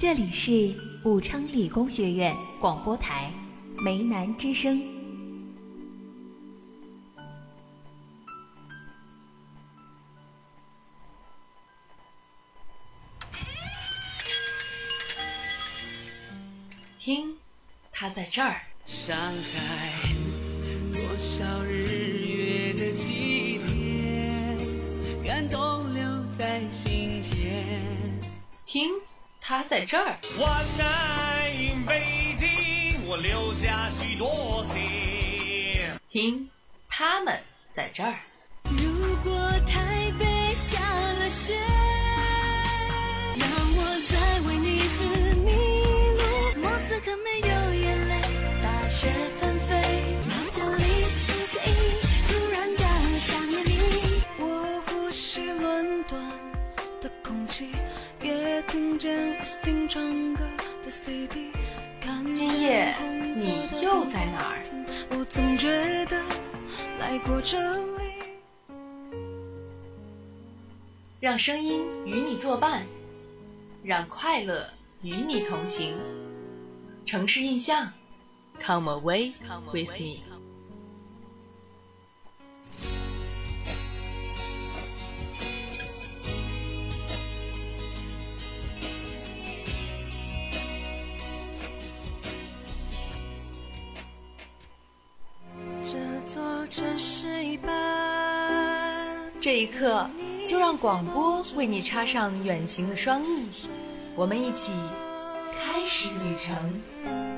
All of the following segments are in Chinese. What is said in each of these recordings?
这里是武昌理工学院广播台梅南之声。听，他在这儿。上海，多少日他在这儿。万爱北京，我留下许多情。听，他们在这儿。让声音与你作伴，让快乐与你同行。城市印象，Come away with me。这座城市一半。这一刻，就让广播为你插上远行的双翼，我们一起开始旅程。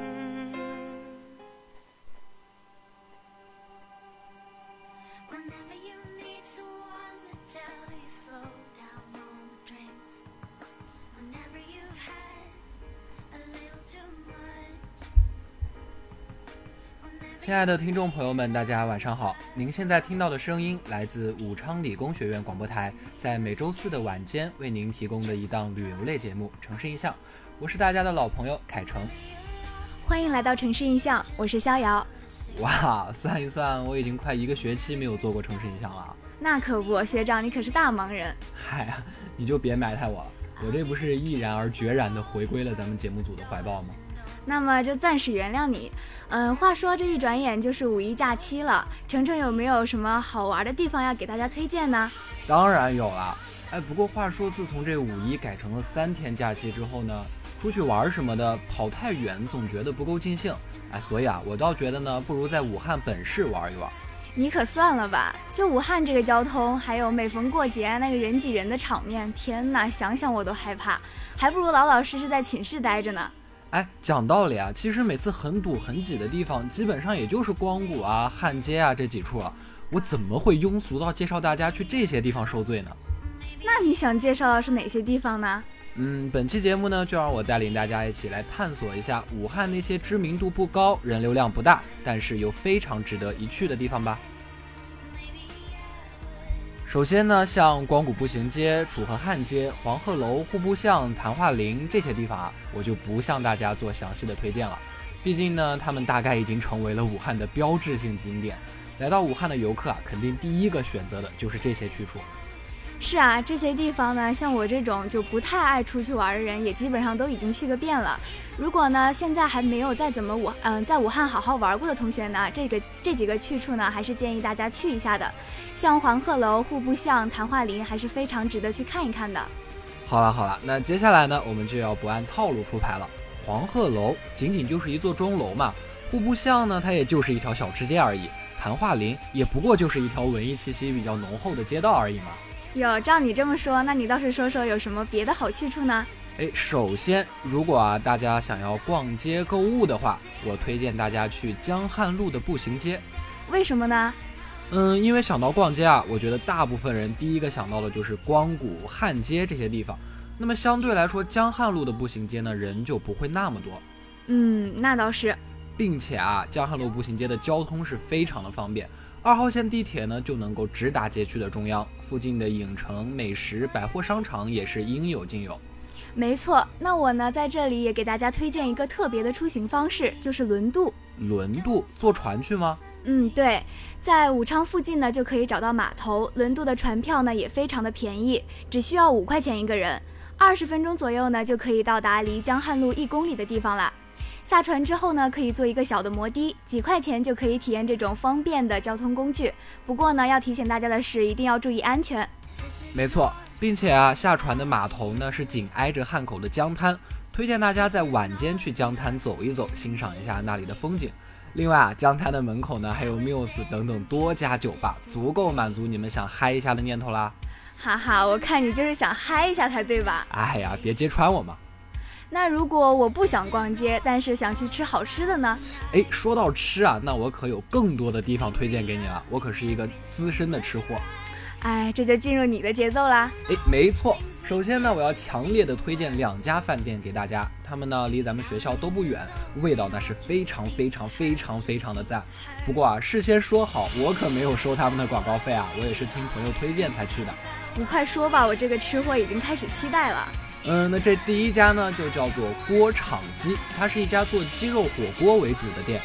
亲爱的听众朋友们，大家晚上好！您现在听到的声音来自武昌理工学院广播台，在每周四的晚间为您提供的一档旅游类节目《城市印象》，我是大家的老朋友凯成。欢迎来到城市印象，我是逍遥。哇，算一算，我已经快一个学期没有做过城市印象了。那可不，学长你可是大忙人。嗨呀，你就别埋汰我了，我这不是毅然而决然地回归了咱们节目组的怀抱吗？那么就暂时原谅你。嗯，话说这一转眼就是五一假期了，程程有没有什么好玩的地方要给大家推荐呢？当然有了。哎，不过话说，自从这五一改成了三天假期之后呢，出去玩什么的跑太远，总觉得不够尽兴。哎，所以啊，我倒觉得呢，不如在武汉本市玩一玩。你可算了吧！就武汉这个交通，还有每逢过节那个人挤人的场面，天哪，想想我都害怕。还不如老老实实在寝室待着呢。哎，讲道理啊，其实每次很堵很挤的地方，基本上也就是光谷啊、汉街啊这几处啊。我怎么会庸俗到介绍大家去这些地方受罪呢？那你想介绍的是哪些地方呢？嗯，本期节目呢，就让我带领大家一起来探索一下武汉那些知名度不高、人流量不大，但是又非常值得一去的地方吧。首先呢，像光谷步行街、楚河汉街、黄鹤楼、户部巷、昙华林这些地方啊，我就不向大家做详细的推荐了。毕竟呢，他们大概已经成为了武汉的标志性景点。来到武汉的游客啊，肯定第一个选择的就是这些去处。是啊，这些地方呢，像我这种就不太爱出去玩的人，也基本上都已经去个遍了。如果呢，现在还没有在怎么武嗯、在武汉好好玩过的同学呢，这个这几个去处呢，还是建议大家去一下的。像黄鹤楼、户部巷、昙化林，还是非常值得去看一看的。好了好了，那接下来呢，我们就要不按套路出牌了。黄鹤楼仅仅就是一座钟楼嘛，户部巷呢，它也就是一条小吃街而已，昙化林也不过就是一条文艺气息比较浓厚的街道而已嘛。哟，照你这么说，那你倒是说说有什么别的好去处呢？哎，首先，如果啊大家想要逛街购物的话，我推荐大家去江汉路的步行街。为什么呢？嗯，因为想到逛街啊，我觉得大部分人第一个想到的就是光谷、汉街这些地方。那么相对来说，江汉路的步行街呢，人就不会那么多，嗯，那倒是。并且啊，江汉路步行街的交通是非常的方便。二号线地铁呢就能够直达街区的中央，附近的影城、美食、百货商场也是应有尽有。没错，那我呢在这里也给大家推荐一个特别的出行方式，就是轮渡。轮渡坐船去吗？嗯，对，在武昌附近呢就可以找到码头，轮渡的船票呢也非常的便宜，只需要五块钱一个人。二十分钟左右呢就可以到达离江汉路一公里的地方了。下船之后呢，可以坐一个小的摩的，几块钱就可以体验这种方便的交通工具。不过呢，要提醒大家的是，一定要注意安全。没错，并且啊，下船的码头呢是紧挨着汉口的江滩，推荐大家在晚间去江滩走一走，欣赏一下那里的风景。另外啊，江滩的门口呢还有 Muse 等等多家酒吧，足够满足你们想嗨一下的念头啦。哈哈，我看你就是想嗨一下才对吧？哎呀，别揭穿我嘛。那如果我不想逛街，但是想去吃好吃的呢？哎，说到吃啊，那我可有更多的地方推荐给你了。我可是一个资深的吃货。哎，这就进入你的节奏啦。哎，没错。首先呢，我要强烈的推荐两家饭店给大家，他们呢离咱们学校都不远，味道那是非常非常非常非常的赞。不过啊，事先说好，我可没有收他们的广告费啊，我也是听朋友推荐才去的。你快说吧，我这个吃货已经开始期待了。嗯，那这第一家呢，就叫做锅厂鸡，它是一家做鸡肉火锅为主的店。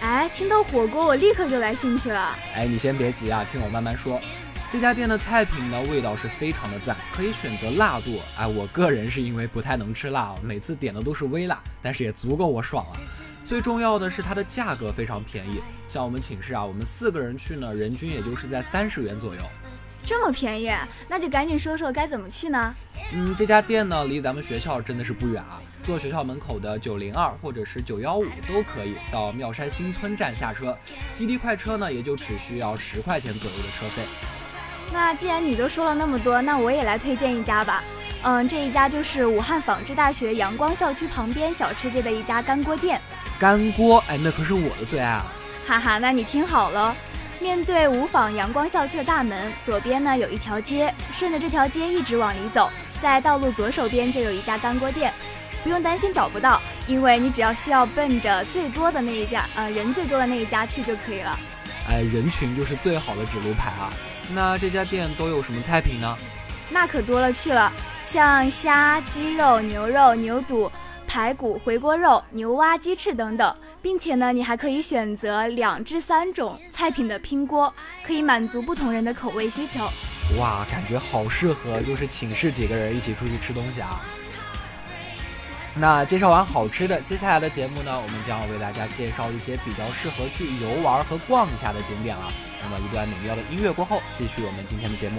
哎，听到火锅，我立刻就来兴趣了。哎，你先别急啊，听我慢慢说。这家店的菜品呢，味道是非常的赞，可以选择辣度。哎，我个人是因为不太能吃辣，每次点的都是微辣，但是也足够我爽了。最重要的是它的价格非常便宜，像我们寝室啊，我们四个人去呢，人均也就是在三十元左右。这么便宜，那就赶紧说说该怎么去呢？嗯，这家店呢离咱们学校真的是不远啊，坐学校门口的九零二或者是九幺五都可以到妙山新村站下车，滴滴快车呢也就只需要十块钱左右的车费。那既然你都说了那么多，那我也来推荐一家吧。嗯，这一家就是武汉纺织大学阳光校区旁边小吃街的一家干锅店。干锅，哎，那可是我的最爱啊！哈哈，那你听好了。面对五坊阳光校区的大门，左边呢有一条街，顺着这条街一直往里走，在道路左手边就有一家干锅店，不用担心找不到，因为你只要需要奔着最多的那一家，呃，人最多的那一家去就可以了。哎，人群就是最好的指路牌啊！那这家店都有什么菜品呢？那可多了去了，像虾、鸡肉、牛肉、牛肚。排骨、回锅肉、牛蛙、鸡翅等等，并且呢，你还可以选择两至三种菜品的拼锅，可以满足不同人的口味需求。哇，感觉好适合，就是寝室几个人一起出去吃东西啊。那介绍完好吃的，接下来的节目呢，我们将要为大家介绍一些比较适合去游玩和逛一下的景点啊。那么一段美妙的音乐过后，继续我们今天的节目。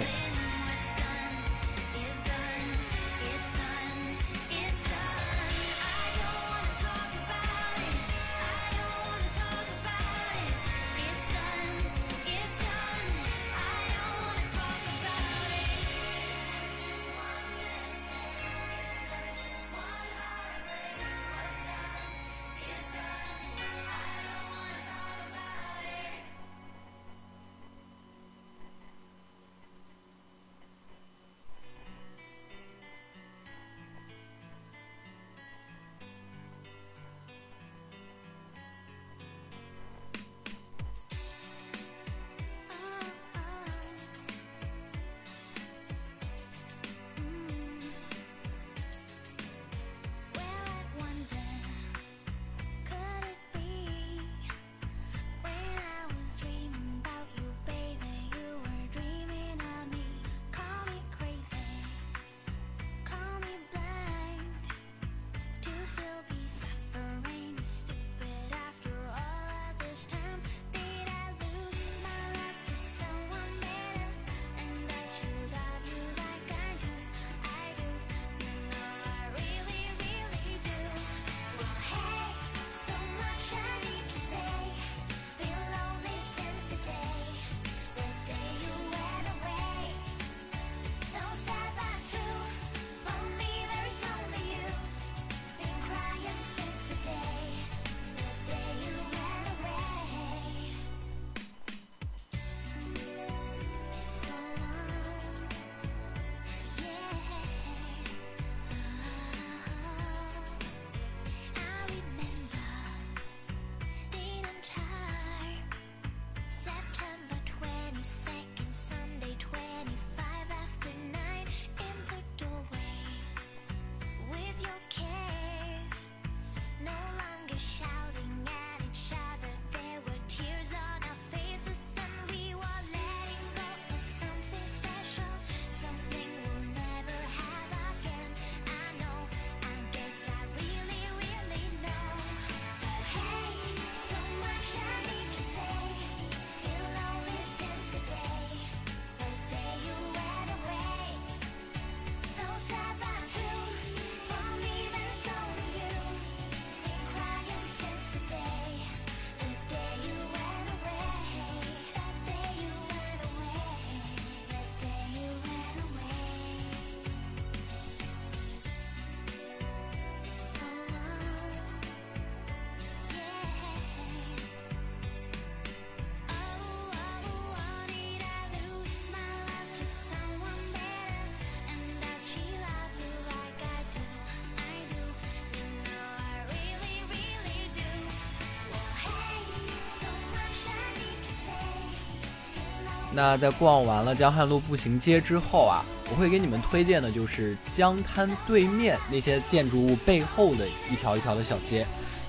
那在逛完了江汉路步行街之后啊，我会给你们推荐的就是江滩对面那些建筑物背后的一条一条的小街。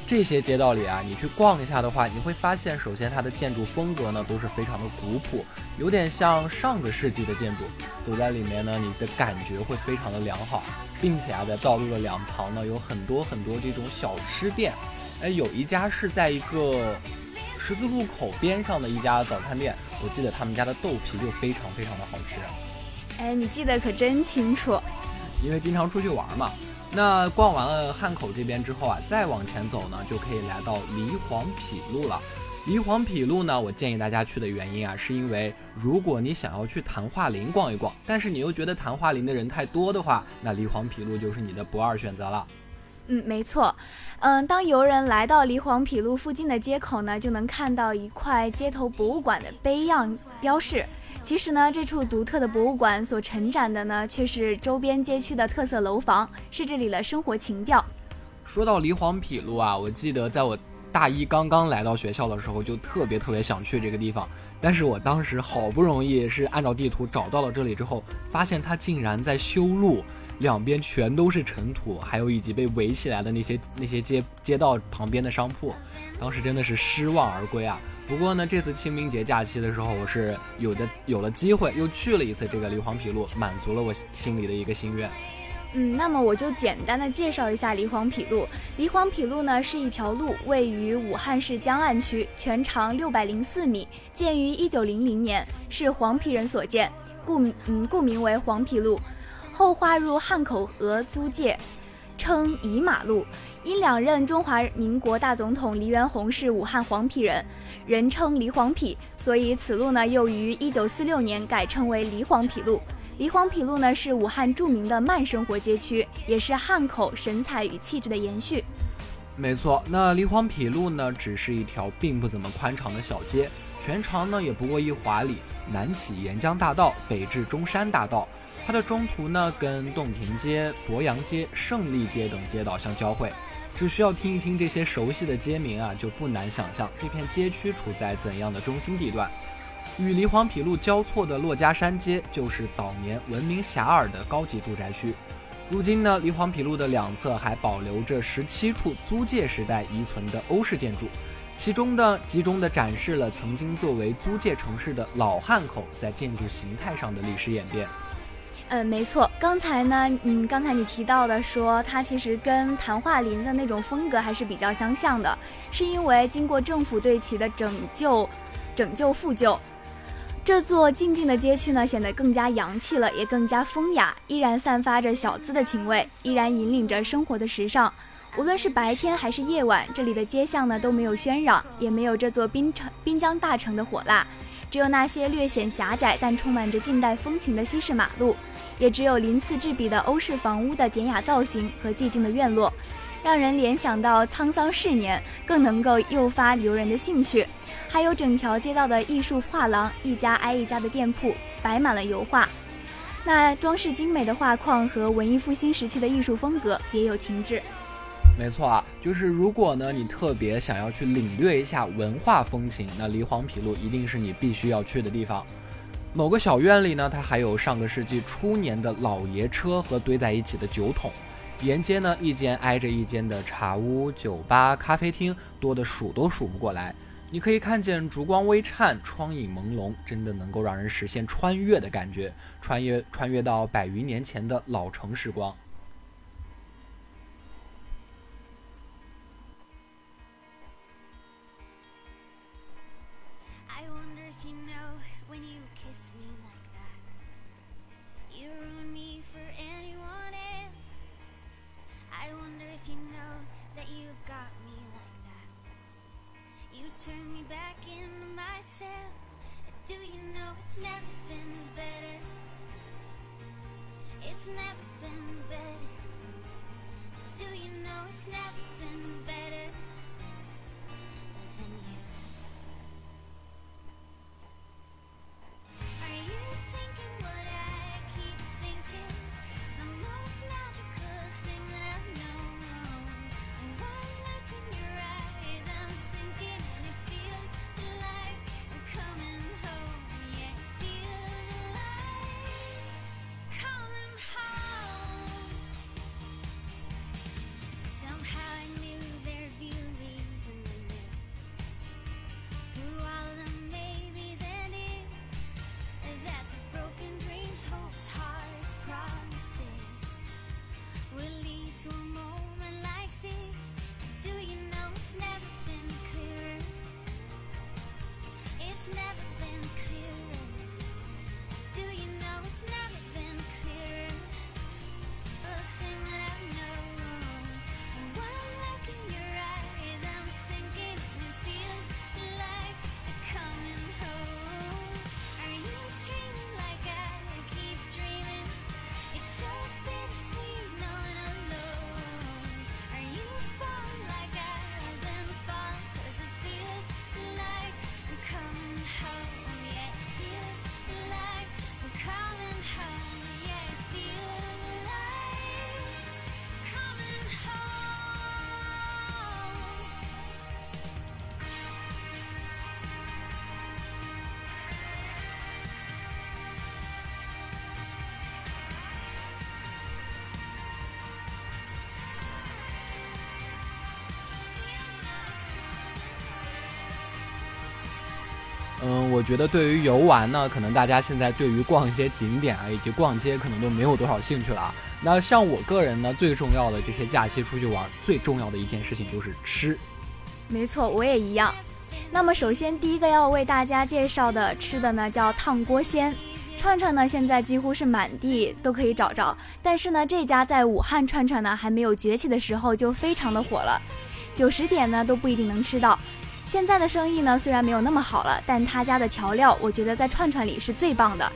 这些街道里啊，你去逛一下的话，你会发现，首先它的建筑风格呢都是非常的古朴，有点像上个世纪的建筑。走在里面呢，你的感觉会非常的良好，并且啊，在道路的两旁呢，有很多很多这种小吃店。哎，有一家是在一个十字路口边上的一家早餐店，我记得他们家的豆皮就非常非常的好吃。哎，你记得可真清楚，因为经常出去玩嘛。那逛完了汉口这边之后啊，再往前走呢，就可以来到梨黄陂路了。梨黄陂路呢，我建议大家去的原因啊，是因为如果你想要去昙华林逛一逛，但是你又觉得昙华林的人太多的话，那梨黄陂路就是你的不二选择了。嗯，没错。嗯，当游人来到梨黄陂路附近的街口呢，就能看到一块街头博物馆的碑样标示。其实呢，这处独特的博物馆所承展的呢，却是周边街区的特色楼房，是这里的生活情调。说到梨黄陂路啊，我记得在我大一刚刚来到学校的时候，就特别特别想去这个地方。但是我当时好不容易是按照地图找到了这里之后，发现它竟然在修路，两边全都是尘土，还有以及被围起来的那些那些街街道旁边的商铺，当时真的是失望而归啊。不过呢，这次清明节假期的时候，我是有的有了机会，又去了一次这个梨黄陂路，满足了我心里的一个心愿。嗯，那么我就简单的介绍一下梨黄陂路。梨黄陂路呢是一条路，位于武汉市江岸区，全长六百零四米，建于一九零零年，是黄皮人所建，故嗯故名为黄陂路。后划入汉口河租界，称乙马路。因两任中华民国大总统黎元洪是武汉黄陂人。人称黎黄陂，所以此路呢又于一九四六年改称为黎黄陂路。黎黄陂路呢是武汉著名的慢生活街区，也是汉口神采与气质的延续。没错，那黎黄陂路呢只是一条并不怎么宽敞的小街，全长呢也不过一华里，南起沿江大道，北至中山大道，它的中途呢跟洞庭街、博阳街、胜利街等街道相交汇。只需要听一听这些熟悉的街名啊，就不难想象这片街区处在怎样的中心地段。与梨黄陂路交错的珞珈山街，就是早年闻名遐迩的高级住宅区。如今呢，梨黄陂路的两侧还保留着十七处租界时代遗存的欧式建筑，其中呢，集中地展示了曾经作为租界城市的老汉口在建筑形态上的历史演变。嗯，没错，刚才呢，嗯，刚才你提到的说它其实跟昙化林的那种风格还是比较相像的，是因为经过政府对其的拯救、拯救复旧，这座静静的街区呢显得更加洋气了，也更加风雅，依然散发着小资的情味，依然引领着生活的时尚。无论是白天还是夜晚，这里的街巷呢都没有喧嚷，也没有这座滨城滨江大城的火辣，只有那些略显狭窄但充满着近代风情的西式马路。也只有鳞次栉比的欧式房屋的典雅造型和寂静的院落，让人联想到沧桑逝年，更能够诱发游人的兴趣。还有整条街道的艺术画廊，一家挨一家的店铺摆满了油画，那装饰精美的画框和文艺复兴时期的艺术风格别有情致。没错啊，就是如果呢你特别想要去领略一下文化风情，那梨黄陂路一定是你必须要去的地方。某个小院里呢，它还有上个世纪初年的老爷车和堆在一起的酒桶。沿街呢，一间挨着一间的茶屋、酒吧、咖啡厅，多的数都数不过来。你可以看见烛光微颤，窗影朦胧，真的能够让人实现穿越的感觉，穿越穿越到百余年前的老城时光。know it's never been better. It's never been better. Do you know it's never been better? 嗯我觉得对于游玩呢，可能大家现在对于逛一些景点啊，以及逛街，可能都没有多少兴趣了啊。那像我个人呢，最重要的这些假期出去玩，最重要的一件事情就是吃。没错，我也一样。那么首先第一个要为大家介绍的吃的呢，叫烫锅鲜。串串呢，现在几乎是满地都可以找着，但是呢，这家在武汉串串呢还没有崛起的时候就非常的火了，九十点呢都不一定能吃到。现在的生意呢虽然没有那么好了，但他家的调料我觉得在串串里是最棒的。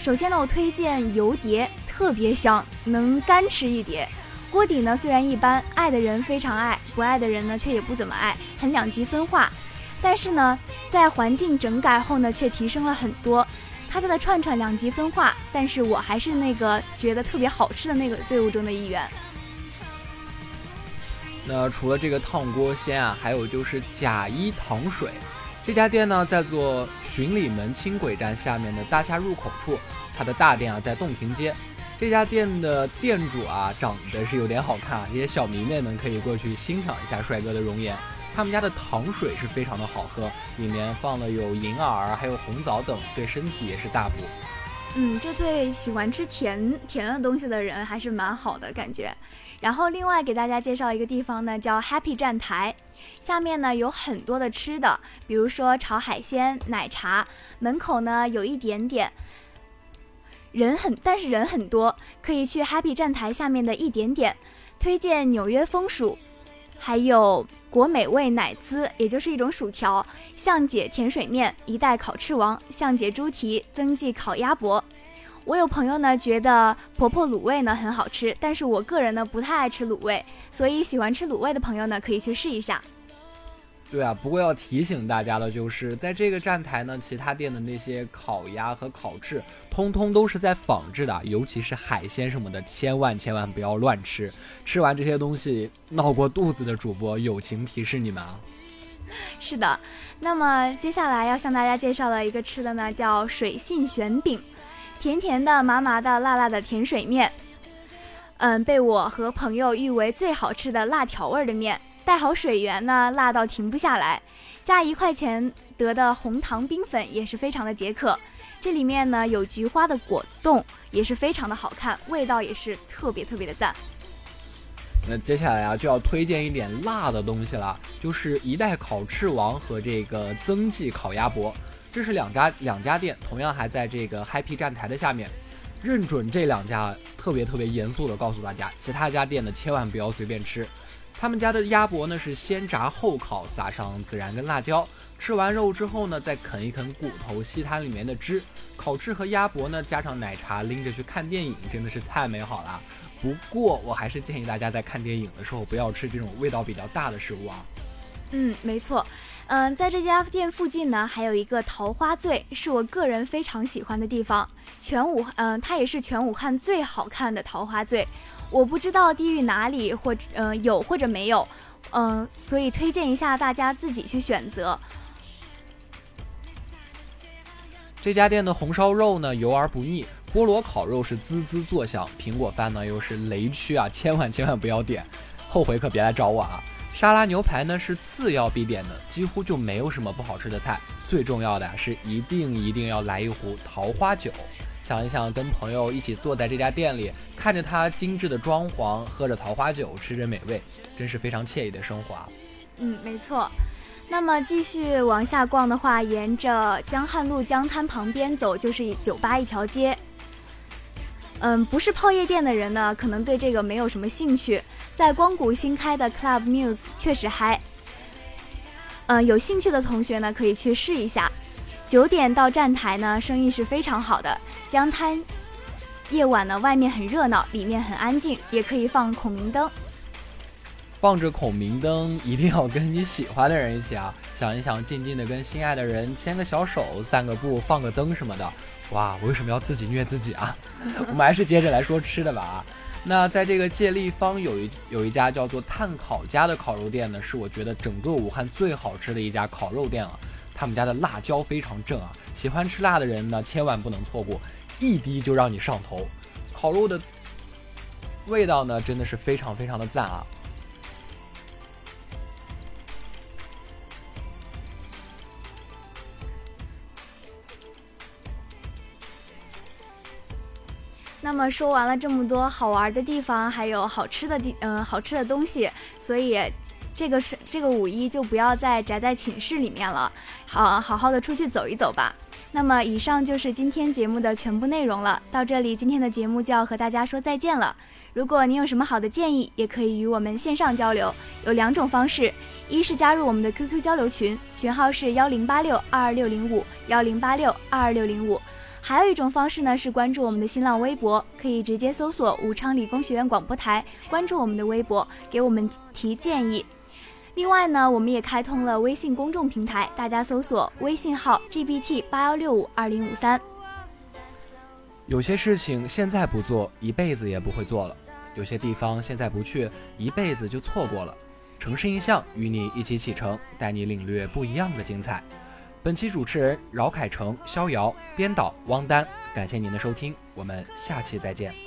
首先呢，我推荐油碟，特别香，能干吃一碟。锅底呢虽然一般，爱的人非常爱，不爱的人呢却也不怎么爱，很两极分化。但是呢，在环境整改后呢，却提升了很多。他家的串串两极分化，但是我还是那个觉得特别好吃的那个队伍中的一员。那除了这个烫锅鲜啊，还有就是贾一糖水，这家店呢在做巡礼门轻轨站下面的大厦入口处，它的大店啊在洞庭街。这家店的店主啊长得是有点好看啊，这些小迷妹们可以过去欣赏一下帅哥的容颜。他们家的糖水是非常的好喝，里面放了有银耳，还有红枣等，对身体也是大补。嗯，这对喜欢吃甜甜的东西的人还是蛮好的感觉。然后另外给大家介绍一个地方呢，叫 Happy 站台，下面呢有很多的吃的，比如说炒海鲜、奶茶，门口呢有一点点人很，但是人很多，可以去 Happy 站台下面的一点点，推荐纽约风薯，还有。国美味奶滋，也就是一种薯条；向姐甜水面，一代烤翅王；向姐猪蹄，增记烤鸭脖。我有朋友呢，觉得婆婆卤味呢很好吃，但是我个人呢不太爱吃卤味，所以喜欢吃卤味的朋友呢可以去试一下。对啊，不过要提醒大家的就是，在这个站台呢，其他店的那些烤鸭和烤翅，通通都是在仿制的，尤其是海鲜什么的，千万千万不要乱吃。吃完这些东西闹过肚子的主播，友情提示你们啊。是的，那么接下来要向大家介绍的一个吃的呢，叫水信玄饼，甜甜的、麻麻的、辣辣的甜水面，嗯，被我和朋友誉为最好吃的辣条味的面。带好水源呢，辣到停不下来。加一块钱得的红糖冰粉也是非常的解渴。这里面呢有菊花的果冻，也是非常的好看，味道也是特别特别的赞。那接下来啊就要推荐一点辣的东西了，就是一代烤翅王和这个增记烤鸭脖，这是两家两家店，同样还在这个 Happy 站台的下面。认准这两家，特别特别严肃的告诉大家，其他家店呢千万不要随便吃。他们家的鸭脖呢是先炸后烤，撒上孜然跟辣椒。吃完肉之后呢，再啃一啃骨头，吸它里面的汁。烤翅和鸭脖呢，加上奶茶，拎着去看电影，真的是太美好了。不过我还是建议大家在看电影的时候不要吃这种味道比较大的食物啊。嗯，没错。嗯，在这家店附近呢，还有一个桃花醉，是我个人非常喜欢的地方。全武，嗯，它也是全武汉最好看的桃花醉。我不知道地域哪里或者嗯有或者没有，嗯，所以推荐一下大家自己去选择。这家店的红烧肉呢油而不腻，菠萝烤肉是滋滋作响，苹果饭呢又是雷区啊，千万千万不要点，后悔可别来找我啊！沙拉牛排呢是次要必点的，几乎就没有什么不好吃的菜，最重要的是一定一定要来一壶桃花酒。想一想，跟朋友一起坐在这家店里，看着它精致的装潢，喝着桃花酒，吃着美味，真是非常惬意的生活啊！嗯，没错。那么继续往下逛的话，沿着江汉路江滩旁边走，就是酒吧一条街。嗯，不是泡夜店的人呢，可能对这个没有什么兴趣。在光谷新开的 Club Muse 确实嗨。嗯，有兴趣的同学呢，可以去试一下。九点到站台呢，生意是非常好的。江滩夜晚呢，外面很热闹，里面很安静，也可以放孔明灯。放着孔明灯，一定要跟你喜欢的人一起啊！想一想，静静的跟心爱的人牵个小手，散个步，放个灯什么的。哇，我为什么要自己虐自己啊？我们还是接着来说吃的吧啊！那在这个借立方有一有一家叫做碳烤家的烤肉店呢，是我觉得整个武汉最好吃的一家烤肉店了。他们家的辣椒非常正啊，喜欢吃辣的人呢，千万不能错过，一滴就让你上头。烤肉的味道呢，真的是非常非常的赞啊。那么说完了这么多好玩的地方，还有好吃的地，嗯、好吃的东西，所以这个是这个五一就不要再宅在寝室里面了，好好好的出去走一走吧。那么以上就是今天节目的全部内容了，到这里今天的节目就要和大家说再见了。如果您有什么好的建议，也可以与我们线上交流，有两种方式：一是加入我们的 QQ 交流群，群号是幺零八六二二六零五幺零八六二二六零五；还有一种方式呢是关注我们的新浪微博，可以直接搜索武昌理工学院广播台，关注我们的微博，给我们提建议。另外呢，我们也开通了微信公众平台，大家搜索微信号 gbt 八幺六五二零五三。有些事情现在不做，一辈子也不会做了；有些地方现在不去，一辈子就错过了。城市印象与你一起启程，带你领略不一样的精彩。本期主持人饶凯成、逍遥，编导汪丹，感谢您的收听，我们下期再见。